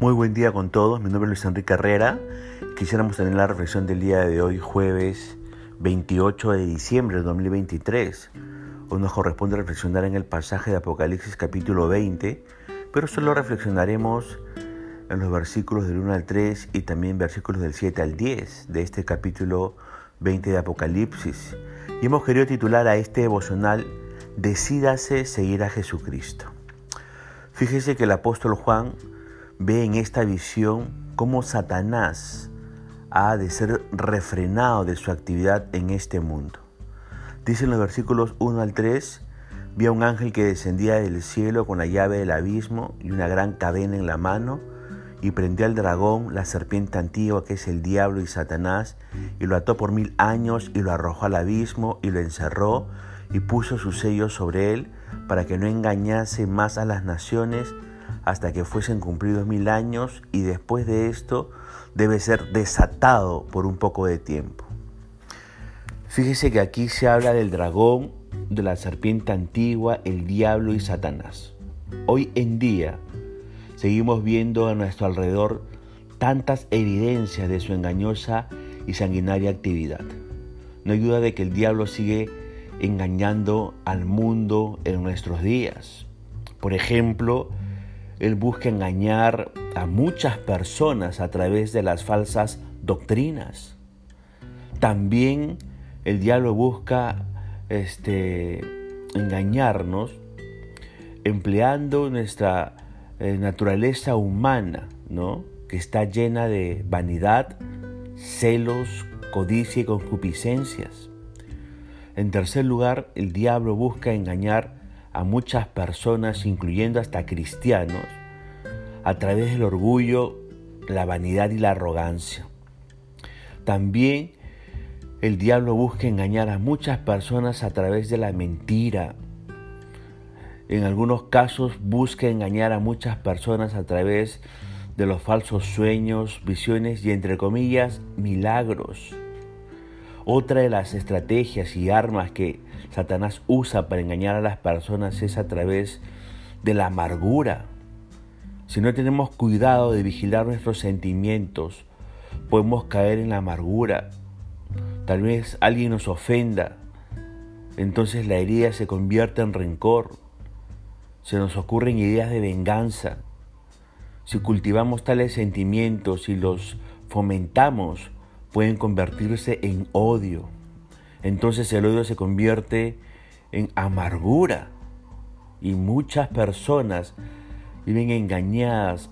Muy buen día con todos, mi nombre es Luis Enrique Herrera. Quisiéramos tener la reflexión del día de hoy, jueves 28 de diciembre de 2023. Hoy nos corresponde reflexionar en el pasaje de Apocalipsis capítulo 20, pero solo reflexionaremos en los versículos del 1 al 3 y también versículos del 7 al 10 de este capítulo 20 de Apocalipsis. Y hemos querido titular a este devocional Decídase seguir a Jesucristo. Fíjese que el apóstol Juan ve en esta visión cómo Satanás ha de ser refrenado de su actividad en este mundo. Dice en los versículos 1 al 3, vi a un ángel que descendía del cielo con la llave del abismo y una gran cadena en la mano, y prendió al dragón, la serpiente antigua que es el diablo y Satanás, y lo ató por mil años y lo arrojó al abismo y lo encerró y puso su sello sobre él para que no engañase más a las naciones hasta que fuesen cumplidos mil años y después de esto debe ser desatado por un poco de tiempo. Fíjese que aquí se habla del dragón, de la serpiente antigua, el diablo y Satanás. Hoy en día seguimos viendo a nuestro alrededor tantas evidencias de su engañosa y sanguinaria actividad. No hay duda de que el diablo sigue engañando al mundo en nuestros días. Por ejemplo, él busca engañar a muchas personas a través de las falsas doctrinas. También el diablo busca este, engañarnos empleando nuestra eh, naturaleza humana, ¿no? que está llena de vanidad, celos, codicia y concupiscencias. En tercer lugar, el diablo busca engañar a muchas personas, incluyendo hasta cristianos, a través del orgullo, la vanidad y la arrogancia. También el diablo busca engañar a muchas personas a través de la mentira. En algunos casos busca engañar a muchas personas a través de los falsos sueños, visiones y entre comillas milagros. Otra de las estrategias y armas que Satanás usa para engañar a las personas es a través de la amargura. Si no tenemos cuidado de vigilar nuestros sentimientos, podemos caer en la amargura. Tal vez alguien nos ofenda, entonces la herida se convierte en rencor. Se nos ocurren ideas de venganza. Si cultivamos tales sentimientos y los fomentamos, pueden convertirse en odio. Entonces el odio se convierte en amargura y muchas personas viven engañadas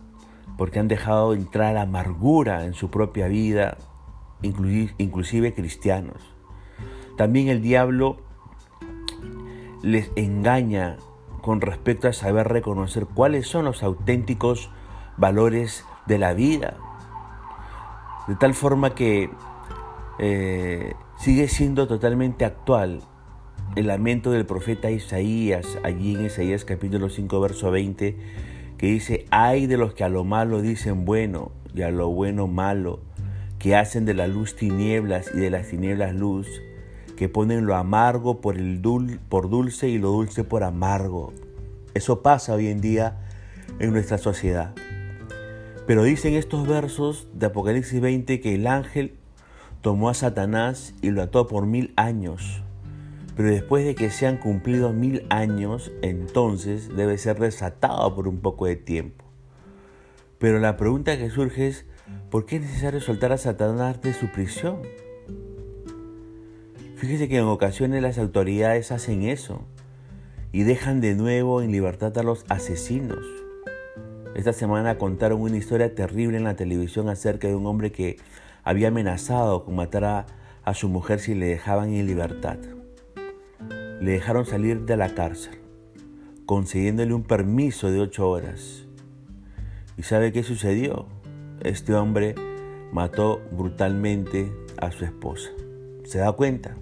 porque han dejado entrar amargura en su propia vida, inclusive cristianos. También el diablo les engaña con respecto a saber reconocer cuáles son los auténticos valores de la vida. De tal forma que eh, sigue siendo totalmente actual el lamento del profeta Isaías, allí en Isaías capítulo 5, verso 20, que dice, ay de los que a lo malo dicen bueno y a lo bueno malo, que hacen de la luz tinieblas y de las tinieblas luz, que ponen lo amargo por, el dul por dulce y lo dulce por amargo. Eso pasa hoy en día en nuestra sociedad. Pero dicen estos versos de Apocalipsis 20 que el ángel tomó a Satanás y lo ató por mil años. Pero después de que se han cumplido mil años, entonces debe ser desatado por un poco de tiempo. Pero la pregunta que surge es, ¿por qué es necesario soltar a Satanás de su prisión? Fíjese que en ocasiones las autoridades hacen eso y dejan de nuevo en libertad a los asesinos. Esta semana contaron una historia terrible en la televisión acerca de un hombre que había amenazado con matar a, su mujer si le dejaban en libertad. Le dejaron salir de la cárcel, concediéndole un permiso de ocho horas. ¿Y sabe qué sucedió? Este hombre mató brutalmente a su esposa. ¿Se da cuenta?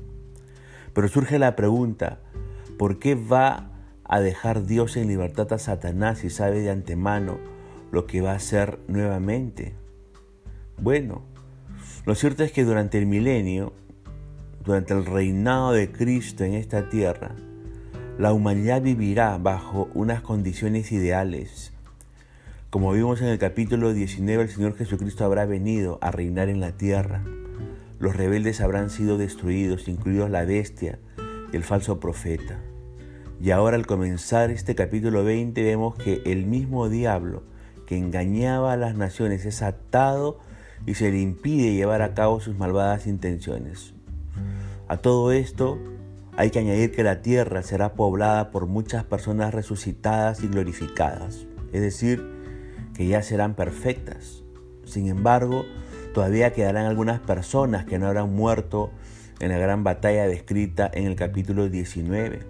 Pero surge la pregunta, ¿por qué va a dejar Dios en libertad a Satanás si sabe de antemano lo que va a hacer nuevamente? Bueno, lo cierto es que durante el milenio, durante el reinado de Cristo en esta tierra, la humanidad vivirá bajo unas condiciones ideales. Como vimos en el capítulo 19, el Señor Jesucristo habrá venido a reinar en la tierra. Los rebeldes habrán sido destruidos, incluidos la bestia y el falso profeta. Y ahora al comenzar este capítulo 20 vemos que el mismo diablo que engañaba a las naciones es atado y se le impide llevar a cabo sus malvadas intenciones. A todo esto hay que añadir que la tierra será poblada por muchas personas resucitadas y glorificadas, es decir, que ya serán perfectas. Sin embargo, todavía quedarán algunas personas que no habrán muerto en la gran batalla descrita en el capítulo 19.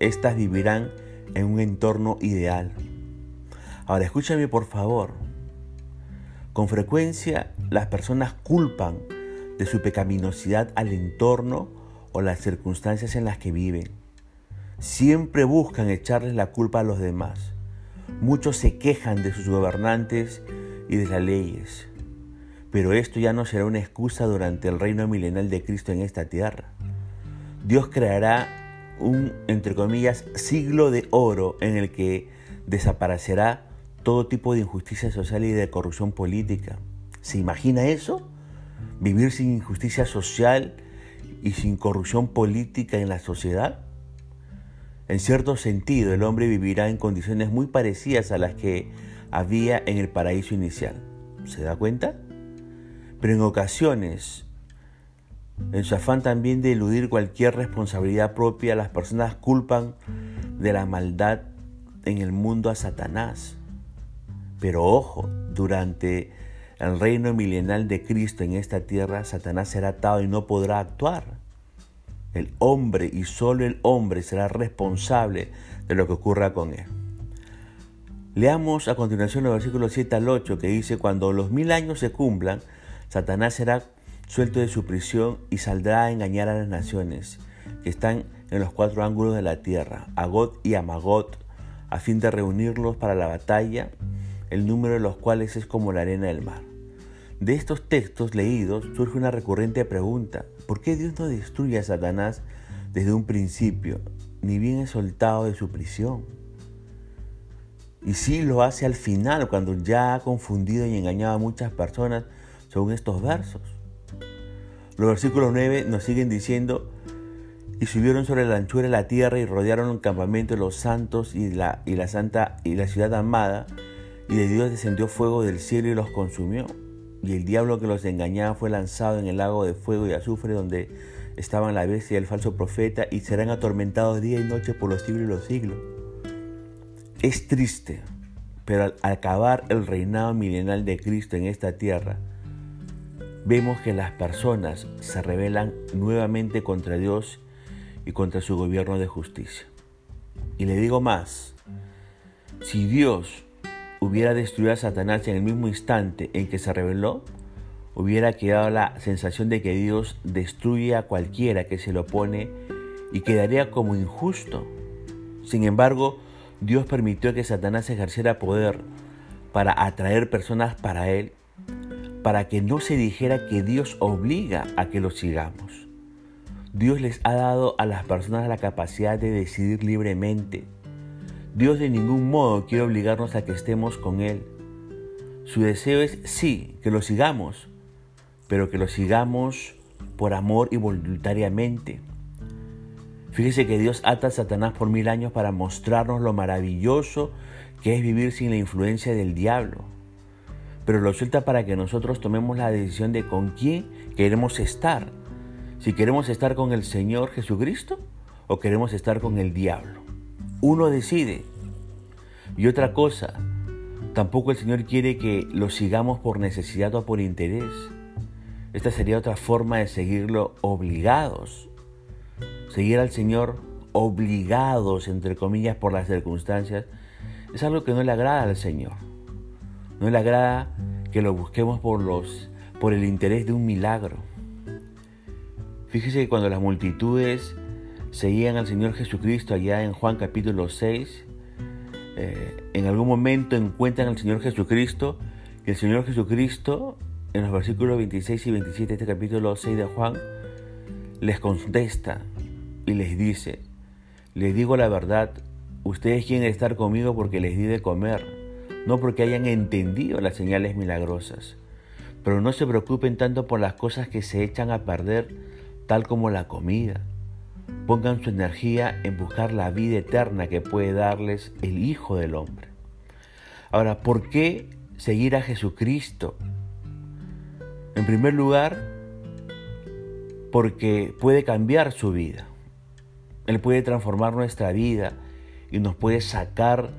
Estas vivirán en un entorno ideal. Ahora escúchame por favor. Con frecuencia las personas culpan de su pecaminosidad al entorno o las circunstancias en las que viven. Siempre buscan echarles la culpa a los demás. Muchos se quejan de sus gobernantes y de las leyes. Pero esto ya no será una excusa durante el reino milenal de Cristo en esta tierra. Dios creará un, entre comillas, siglo de oro en el que desaparecerá todo tipo de injusticia social y de corrupción política. ¿Se imagina eso? ¿Vivir sin injusticia social y sin corrupción política en la sociedad? En cierto sentido, el hombre vivirá en condiciones muy parecidas a las que había en el paraíso inicial. ¿Se da cuenta? Pero en ocasiones, en su afán también de eludir cualquier responsabilidad propia, las personas culpan de la maldad en el mundo a Satanás. Pero ojo, durante el reino milenal de Cristo en esta tierra, Satanás será atado y no podrá actuar. El hombre y solo el hombre será responsable de lo que ocurra con él. Leamos a continuación los versículos 7 al 8 que dice, cuando los mil años se cumplan, Satanás será suelto de su prisión y saldrá a engañar a las naciones que están en los cuatro ángulos de la tierra, Agot y Amagot, a fin de reunirlos para la batalla, el número de los cuales es como la arena del mar. De estos textos leídos surge una recurrente pregunta. ¿Por qué Dios no destruye a Satanás desde un principio, ni bien es soltado de su prisión? Y sí lo hace al final, cuando ya ha confundido y engañado a muchas personas según estos versos. Los versículos 9 nos siguen diciendo, y subieron sobre la anchura de la tierra y rodearon el campamento de los santos y la, y la santa y la ciudad amada, y de Dios descendió fuego del cielo y los consumió y el diablo que los engañaba fue lanzado en el lago de fuego y azufre donde estaban la bestia y el falso profeta y serán atormentados día y noche por los siglos y los siglos. Es triste, pero al acabar el reinado milenal de Cristo en esta tierra, vemos que las personas se rebelan nuevamente contra Dios y contra su gobierno de justicia. Y le digo más, si Dios hubiera destruido a Satanás en el mismo instante en que se reveló, hubiera quedado la sensación de que Dios destruye a cualquiera que se lo opone y quedaría como injusto. Sin embargo, Dios permitió que Satanás ejerciera poder para atraer personas para Él, para que no se dijera que Dios obliga a que lo sigamos. Dios les ha dado a las personas la capacidad de decidir libremente Dios de ningún modo quiere obligarnos a que estemos con Él. Su deseo es sí, que lo sigamos, pero que lo sigamos por amor y voluntariamente. Fíjese que Dios ata a Satanás por mil años para mostrarnos lo maravilloso que es vivir sin la influencia del diablo. Pero lo suelta para que nosotros tomemos la decisión de con quién queremos estar. Si queremos estar con el Señor Jesucristo o queremos estar con el diablo. Uno decide. Y otra cosa, tampoco el Señor quiere que lo sigamos por necesidad o por interés. Esta sería otra forma de seguirlo obligados. Seguir al Señor obligados, entre comillas, por las circunstancias, es algo que no le agrada al Señor. No le agrada que lo busquemos por, los, por el interés de un milagro. Fíjese que cuando las multitudes seguían al Señor Jesucristo allá en Juan capítulo 6, eh, en algún momento encuentran al Señor Jesucristo y el Señor Jesucristo en los versículos 26 y 27 de este capítulo 6 de Juan les contesta y les dice, les digo la verdad, ustedes quieren estar conmigo porque les di de comer. no porque hayan entendido las señales milagrosas. Pero no se preocupen tanto por las cosas que se echan a perder, tal como la comida. Pongan su energía en buscar la vida eterna que puede darles el Hijo del Hombre. Ahora, ¿por qué seguir a Jesucristo? En primer lugar, porque puede cambiar su vida. Él puede transformar nuestra vida y nos puede sacar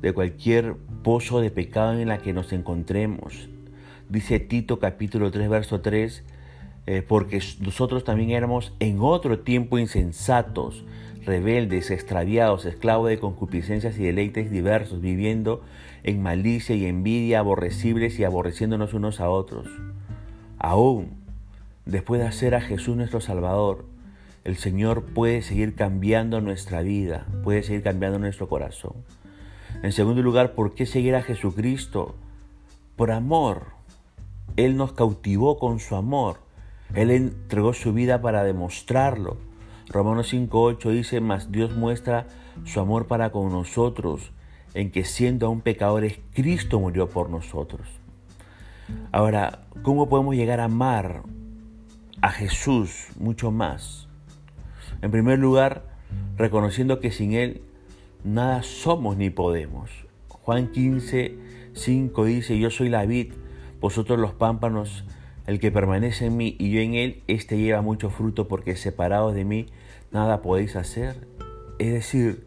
de cualquier pozo de pecado en la que nos encontremos. Dice Tito capítulo 3, verso 3, eh, porque nosotros también éramos en otro tiempo insensatos, rebeldes, extraviados, esclavos de concupiscencias y deleites diversos, viviendo en malicia y envidia, aborrecibles y aborreciéndonos unos a otros. Aún después de hacer a Jesús nuestro Salvador, el Señor puede seguir cambiando nuestra vida, puede seguir cambiando nuestro corazón. En segundo lugar, ¿por qué seguir a Jesucristo? Por amor. Él nos cautivó con su amor. Él entregó su vida para demostrarlo. Romanos 5.8 dice, mas Dios muestra su amor para con nosotros, en que siendo aún pecadores, Cristo murió por nosotros. Ahora, ¿cómo podemos llegar a amar a Jesús mucho más? En primer lugar, reconociendo que sin Él nada somos ni podemos. Juan 15, 5 dice, yo soy la vid, vosotros los pámpanos, el que permanece en mí y yo en él, éste lleva mucho fruto porque separados de mí nada podéis hacer. Es decir,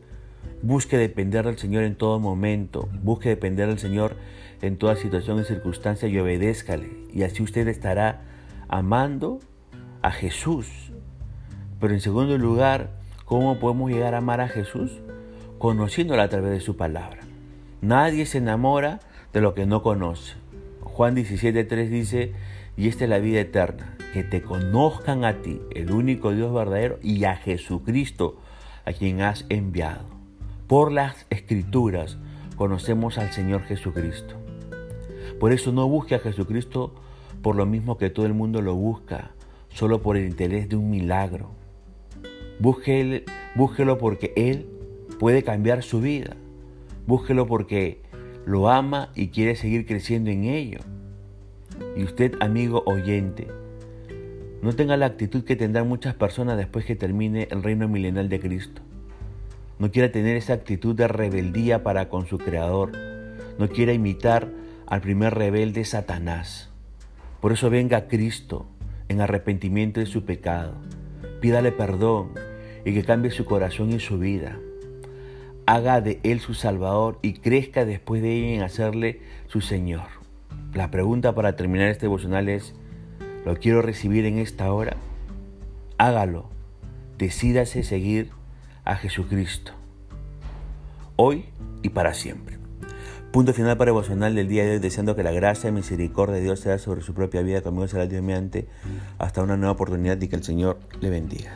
busque depender del Señor en todo momento, busque depender del Señor en toda situación y circunstancia y obedézcale. Y así usted estará amando a Jesús. Pero en segundo lugar, ¿cómo podemos llegar a amar a Jesús? conociéndola a través de su palabra. Nadie se enamora de lo que no conoce. Juan 17.3 dice, y esta es la vida eterna, que te conozcan a ti, el único Dios verdadero, y a Jesucristo, a quien has enviado. Por las escrituras conocemos al Señor Jesucristo. Por eso no busque a Jesucristo por lo mismo que todo el mundo lo busca, solo por el interés de un milagro. búsquelo porque Él puede cambiar su vida. Búsquelo porque lo ama y quiere seguir creciendo en ello. Y usted, amigo oyente, no tenga la actitud que tendrán muchas personas después que termine el reino milenal de Cristo. No quiera tener esa actitud de rebeldía para con su Creador. No quiera imitar al primer rebelde Satanás. Por eso venga a Cristo en arrepentimiento de su pecado. Pídale perdón y que cambie su corazón y su vida haga de Él su Salvador y crezca después de ello en hacerle su Señor. La pregunta para terminar este devocional es, ¿lo quiero recibir en esta hora? Hágalo. Decídase seguir a Jesucristo. Hoy y para siempre. Punto final para devocional del día de hoy, deseando que la gracia y misericordia de Dios sea sobre su propia vida, conmigo será Dios mediante, hasta una nueva oportunidad y que el Señor le bendiga.